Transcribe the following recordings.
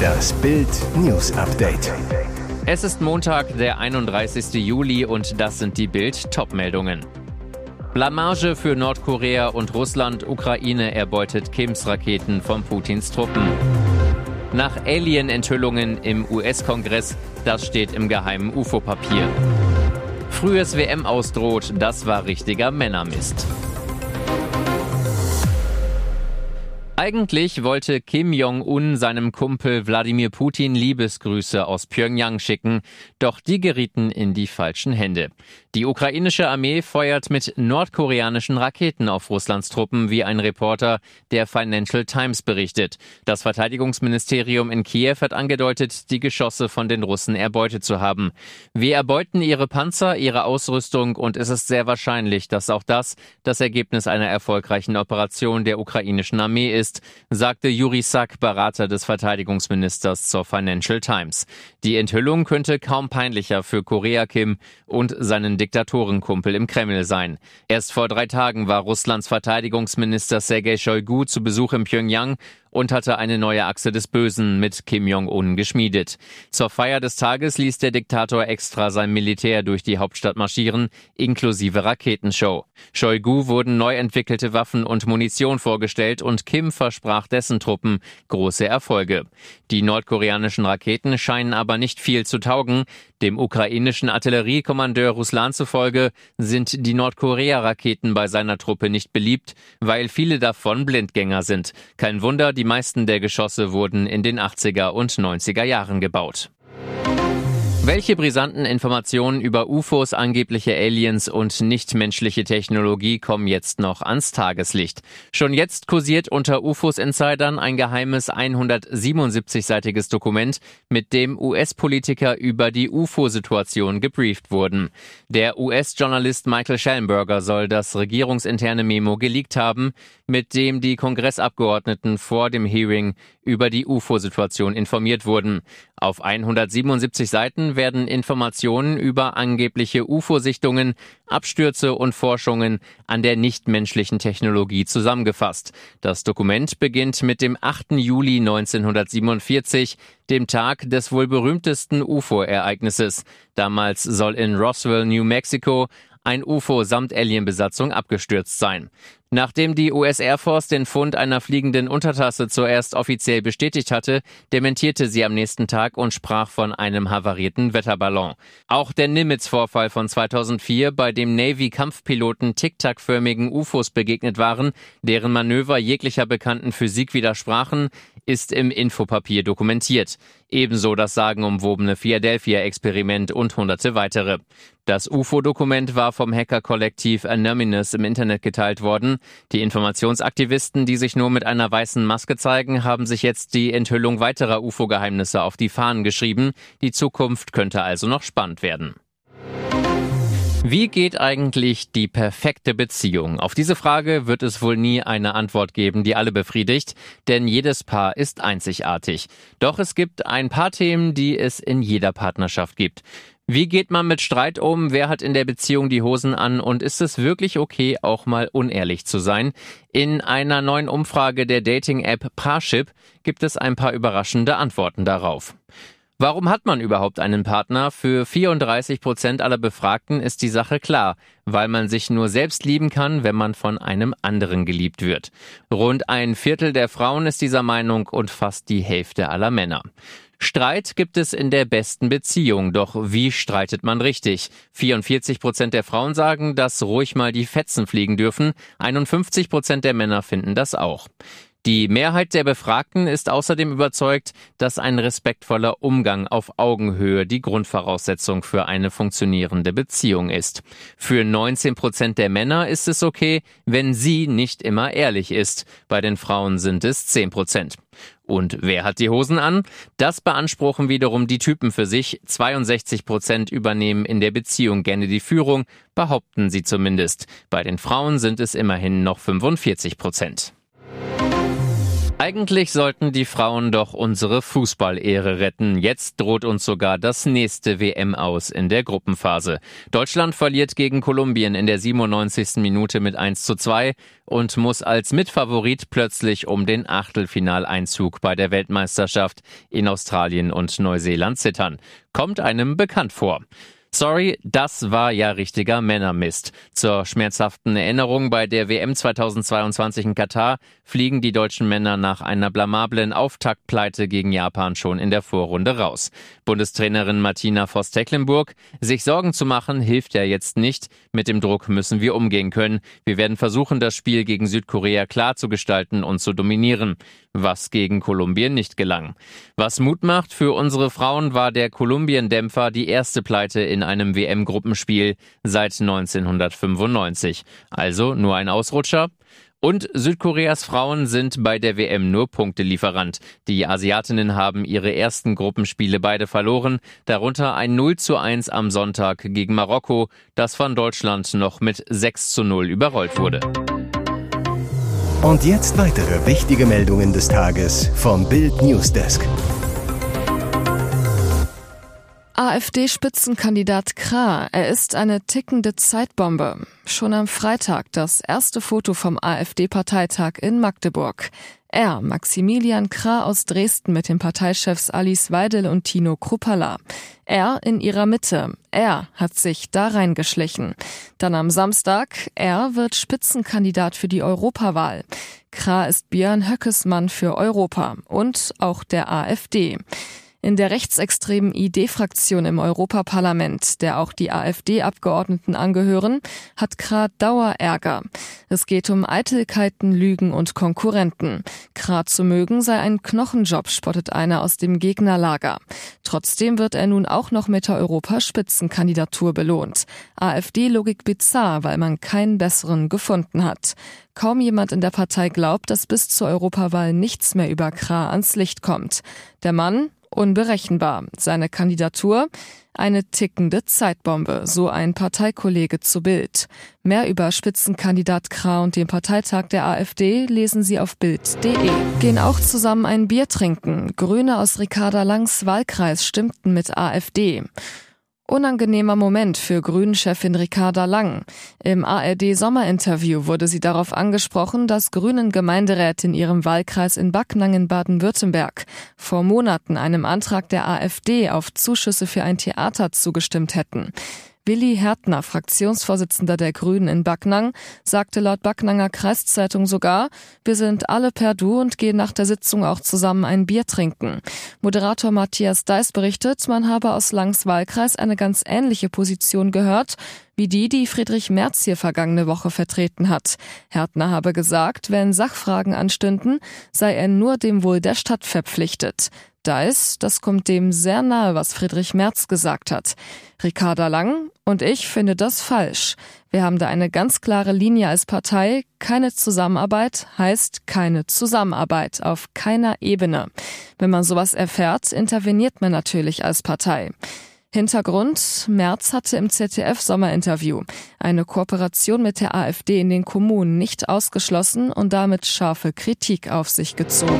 Das Bild News Update. Es ist Montag, der 31. Juli und das sind die Bild Topmeldungen. Blamage für Nordkorea und Russland. Ukraine erbeutet Kims Raketen von Putins Truppen. Nach Alien-Enthüllungen im US-Kongress, das steht im geheimen UFO-Papier. Frühes WM ausdroht, das war richtiger Männermist. Eigentlich wollte Kim Jong-un seinem Kumpel Wladimir Putin Liebesgrüße aus Pyongyang schicken, doch die gerieten in die falschen Hände. Die ukrainische Armee feuert mit nordkoreanischen Raketen auf Russlands Truppen, wie ein Reporter der Financial Times berichtet. Das Verteidigungsministerium in Kiew hat angedeutet, die Geschosse von den Russen erbeutet zu haben. Wir erbeuten ihre Panzer, ihre Ausrüstung und es ist sehr wahrscheinlich, dass auch das das Ergebnis einer erfolgreichen Operation der ukrainischen Armee ist ist, sagte Juri Sack, Berater des Verteidigungsministers zur Financial Times. Die Enthüllung könnte kaum peinlicher für Korea Kim und seinen Diktatorenkumpel im Kreml sein. Erst vor drei Tagen war Russlands Verteidigungsminister Sergei Shoigu zu Besuch in Pyongyang und hatte eine neue Achse des Bösen mit Kim Jong-un geschmiedet. Zur Feier des Tages ließ der Diktator extra sein Militär durch die Hauptstadt marschieren, inklusive Raketenshow. Shoigu wurden neu entwickelte Waffen und Munition vorgestellt und Kim versprach dessen Truppen große Erfolge. Die nordkoreanischen Raketen scheinen aber nicht viel zu taugen. Dem ukrainischen Artilleriekommandeur Ruslan zufolge sind die Nordkorea-Raketen bei seiner Truppe nicht beliebt, weil viele davon Blindgänger sind. Kein Wunder, die meisten der Geschosse wurden in den 80er und 90er Jahren gebaut. Welche brisanten Informationen über UFOs, angebliche Aliens und nichtmenschliche Technologie kommen jetzt noch ans Tageslicht? Schon jetzt kursiert unter UFOs-Insidern ein geheimes 177-seitiges Dokument, mit dem US-Politiker über die UFO-Situation gebrieft wurden. Der US-Journalist Michael Schellenberger soll das regierungsinterne Memo geleakt haben, mit dem die Kongressabgeordneten vor dem Hearing über die UFO-Situation informiert wurden. Auf 177 Seiten werden Informationen über angebliche UFO-Sichtungen, Abstürze und Forschungen an der nichtmenschlichen Technologie zusammengefasst. Das Dokument beginnt mit dem 8. Juli 1947, dem Tag des wohl berühmtesten UFO-Ereignisses. Damals soll in Roswell, New Mexico, ein UFO samt Alienbesatzung abgestürzt sein. Nachdem die US Air Force den Fund einer fliegenden Untertasse zuerst offiziell bestätigt hatte, dementierte sie am nächsten Tag und sprach von einem havarierten Wetterballon. Auch der Nimitz-Vorfall von 2004, bei dem Navy-Kampfpiloten tic-tac-förmigen UFOs begegnet waren, deren Manöver jeglicher bekannten Physik widersprachen, ist im Infopapier dokumentiert. Ebenso das sagenumwobene Philadelphia-Experiment und hunderte weitere. Das UFO-Dokument war vom Hacker-Kollektiv Anonymous im Internet geteilt worden. Die Informationsaktivisten, die sich nur mit einer weißen Maske zeigen, haben sich jetzt die Enthüllung weiterer UFO-Geheimnisse auf die Fahnen geschrieben. Die Zukunft könnte also noch spannend werden. Wie geht eigentlich die perfekte Beziehung? Auf diese Frage wird es wohl nie eine Antwort geben, die alle befriedigt, denn jedes Paar ist einzigartig. Doch es gibt ein paar Themen, die es in jeder Partnerschaft gibt. Wie geht man mit Streit um? Wer hat in der Beziehung die Hosen an? Und ist es wirklich okay, auch mal unehrlich zu sein? In einer neuen Umfrage der Dating-App Parship gibt es ein paar überraschende Antworten darauf. Warum hat man überhaupt einen Partner? Für 34 Prozent aller Befragten ist die Sache klar, weil man sich nur selbst lieben kann, wenn man von einem anderen geliebt wird. Rund ein Viertel der Frauen ist dieser Meinung und fast die Hälfte aller Männer. Streit gibt es in der besten Beziehung, doch wie streitet man richtig? 44 Prozent der Frauen sagen, dass ruhig mal die Fetzen fliegen dürfen, 51 Prozent der Männer finden das auch. Die Mehrheit der Befragten ist außerdem überzeugt, dass ein respektvoller Umgang auf Augenhöhe die Grundvoraussetzung für eine funktionierende Beziehung ist. Für 19 Prozent der Männer ist es okay, wenn sie nicht immer ehrlich ist. Bei den Frauen sind es 10 Prozent. Und wer hat die Hosen an? Das beanspruchen wiederum die Typen für sich. 62 Prozent übernehmen in der Beziehung gerne die Führung, behaupten sie zumindest. Bei den Frauen sind es immerhin noch 45 Prozent. Eigentlich sollten die Frauen doch unsere Fußballehre retten. Jetzt droht uns sogar das nächste WM aus in der Gruppenphase. Deutschland verliert gegen Kolumbien in der 97. Minute mit 1 zu 2 und muss als Mitfavorit plötzlich um den Achtelfinaleinzug bei der Weltmeisterschaft in Australien und Neuseeland zittern. Kommt einem bekannt vor. Sorry, das war ja richtiger Männermist. Zur schmerzhaften Erinnerung bei der WM 2022 in Katar fliegen die deutschen Männer nach einer blamablen Auftaktpleite gegen Japan schon in der Vorrunde raus. Bundestrainerin Martina Voss-Tecklenburg, sich Sorgen zu machen hilft ja jetzt nicht. Mit dem Druck müssen wir umgehen können. Wir werden versuchen, das Spiel gegen Südkorea klar zu gestalten und zu dominieren. Was gegen Kolumbien nicht gelang. Was Mut macht für unsere Frauen war der Kolumbien-Dämpfer die erste Pleite in in einem WM-Gruppenspiel seit 1995. Also nur ein Ausrutscher? Und Südkoreas Frauen sind bei der WM nur Punktelieferant. Die Asiatinnen haben ihre ersten Gruppenspiele beide verloren, darunter ein 0 zu 1 am Sonntag gegen Marokko, das von Deutschland noch mit 6 zu 0 überrollt wurde. Und jetzt weitere wichtige Meldungen des Tages vom Bild Newsdesk. AfD-Spitzenkandidat Krah, er ist eine tickende Zeitbombe. Schon am Freitag das erste Foto vom AfD-Parteitag in Magdeburg. Er, Maximilian Krah aus Dresden mit den Parteichefs Alice Weidel und Tino Kruppala. Er in ihrer Mitte. Er hat sich da reingeschlichen. Dann am Samstag, er wird Spitzenkandidat für die Europawahl. Krah ist Björn Höckesmann für Europa und auch der AfD. In der rechtsextremen ID-Fraktion im Europaparlament, der auch die AfD-Abgeordneten angehören, hat Krat Dauerärger. Es geht um Eitelkeiten, Lügen und Konkurrenten. Krat zu mögen sei ein Knochenjob, spottet einer aus dem Gegnerlager. Trotzdem wird er nun auch noch mit der Europaspitzenkandidatur belohnt. AfD-Logik bizarr, weil man keinen besseren gefunden hat. Kaum jemand in der Partei glaubt, dass bis zur Europawahl nichts mehr über Kra ans Licht kommt. Der Mann, unberechenbar. Seine Kandidatur eine tickende Zeitbombe, so ein Parteikollege zu Bild. Mehr über Spitzenkandidat Krah und den Parteitag der AfD lesen Sie auf Bild.de. Gehen auch zusammen ein Bier trinken. Grüne aus Ricarda Langs Wahlkreis stimmten mit AfD. Unangenehmer Moment für Grünen-Chefin Ricarda Lang. Im ARD-Sommerinterview wurde sie darauf angesprochen, dass Grünen Gemeinderäte in ihrem Wahlkreis in Backnang in Baden-Württemberg vor Monaten einem Antrag der AfD auf Zuschüsse für ein Theater zugestimmt hätten. Willi Härtner, Fraktionsvorsitzender der Grünen in Backnang, sagte laut Backnanger Kreiszeitung sogar, wir sind alle per Du und gehen nach der Sitzung auch zusammen ein Bier trinken. Moderator Matthias Deis berichtet, man habe aus Langs Wahlkreis eine ganz ähnliche Position gehört, wie die, die Friedrich Merz hier vergangene Woche vertreten hat. Härtner habe gesagt, wenn Sachfragen anstünden, sei er nur dem Wohl der Stadt verpflichtet. Dice, das kommt dem sehr nahe, was Friedrich Merz gesagt hat. Ricarda Lang und ich finde das falsch. Wir haben da eine ganz klare Linie als Partei. Keine Zusammenarbeit heißt keine Zusammenarbeit auf keiner Ebene. Wenn man sowas erfährt, interveniert man natürlich als Partei. Hintergrund, Merz hatte im ZDF-Sommerinterview eine Kooperation mit der AfD in den Kommunen nicht ausgeschlossen und damit scharfe Kritik auf sich gezogen.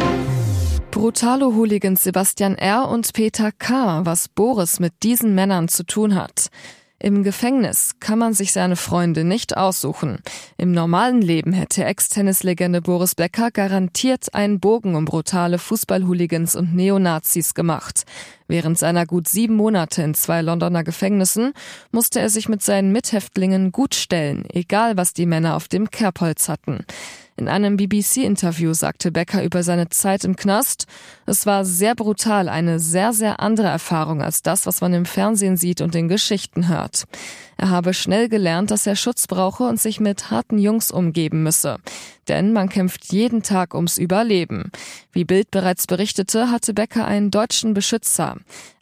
Brutale Hooligans Sebastian R. und Peter K., was Boris mit diesen Männern zu tun hat. Im Gefängnis kann man sich seine Freunde nicht aussuchen. Im normalen Leben hätte Ex-Tennislegende Boris Becker garantiert einen Bogen um brutale Fußballhooligans und Neonazis gemacht. Während seiner gut sieben Monate in zwei Londoner Gefängnissen musste er sich mit seinen Mithäftlingen gut stellen, egal was die Männer auf dem Kerbholz hatten. In einem BBC-Interview sagte Becker über seine Zeit im Knast, es war sehr brutal, eine sehr, sehr andere Erfahrung als das, was man im Fernsehen sieht und in Geschichten hört. Er habe schnell gelernt, dass er Schutz brauche und sich mit harten Jungs umgeben müsse. Denn man kämpft jeden Tag ums Überleben. Wie Bild bereits berichtete, hatte Becker einen deutschen Beschützer.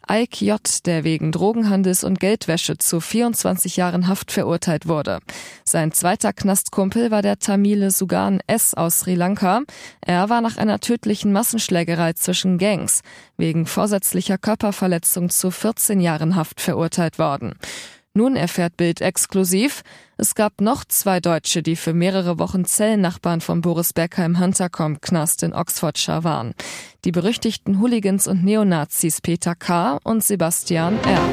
Ike J., der wegen Drogenhandels und Geldwäsche zu 24 Jahren Haft verurteilt wurde. Sein zweiter Knastkumpel war der Tamile Sugan S. aus Sri Lanka. Er war nach einer tödlichen Massenschlägerei zwischen Gangs wegen vorsätzlicher Körperverletzung zu 14 Jahren Haft verurteilt worden. Nun erfährt Bild exklusiv, es gab noch zwei Deutsche, die für mehrere Wochen Zellennachbarn von Boris Becker im Huntercombe-Knast in Oxfordshire waren. Die berüchtigten Hooligans und Neonazis Peter K. und Sebastian R.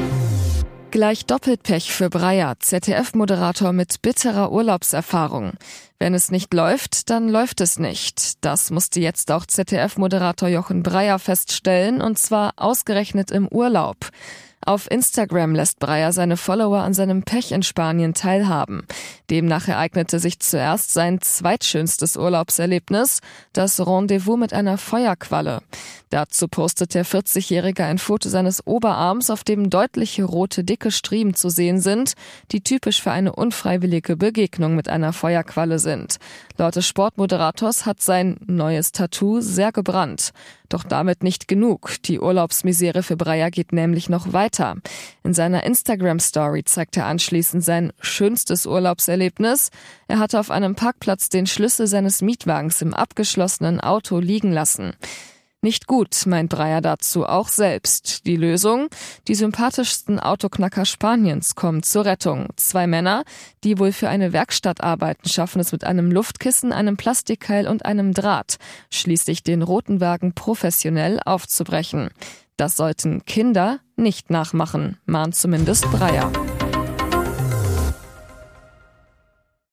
Gleich doppelt Pech für Breyer, ZDF-Moderator mit bitterer Urlaubserfahrung. Wenn es nicht läuft, dann läuft es nicht. Das musste jetzt auch ZDF-Moderator Jochen Breyer feststellen, und zwar ausgerechnet im Urlaub. Auf Instagram lässt Breyer seine Follower an seinem Pech in Spanien teilhaben. Demnach ereignete sich zuerst sein zweitschönstes Urlaubserlebnis, das Rendezvous mit einer Feuerqualle. Dazu postet der 40-Jährige ein Foto seines Oberarms, auf dem deutliche rote dicke Striemen zu sehen sind, die typisch für eine unfreiwillige Begegnung mit einer Feuerqualle sind. Laut des Sportmoderators hat sein neues Tattoo sehr gebrannt. Doch damit nicht genug. Die Urlaubsmisere für Breyer geht nämlich noch weiter. In seiner Instagram-Story zeigt er anschließend sein schönstes Urlaubserlebnis. Er hatte auf einem Parkplatz den Schlüssel seines Mietwagens im abgeschlossenen Auto liegen lassen. Nicht gut, meint Breyer dazu auch selbst. Die Lösung? Die sympathischsten Autoknacker Spaniens kommen zur Rettung. Zwei Männer, die wohl für eine Werkstatt arbeiten, schaffen es mit einem Luftkissen, einem Plastikkeil und einem Draht, schließlich den roten Wagen professionell aufzubrechen. Das sollten Kinder nicht nachmachen, mahnt zumindest Breyer.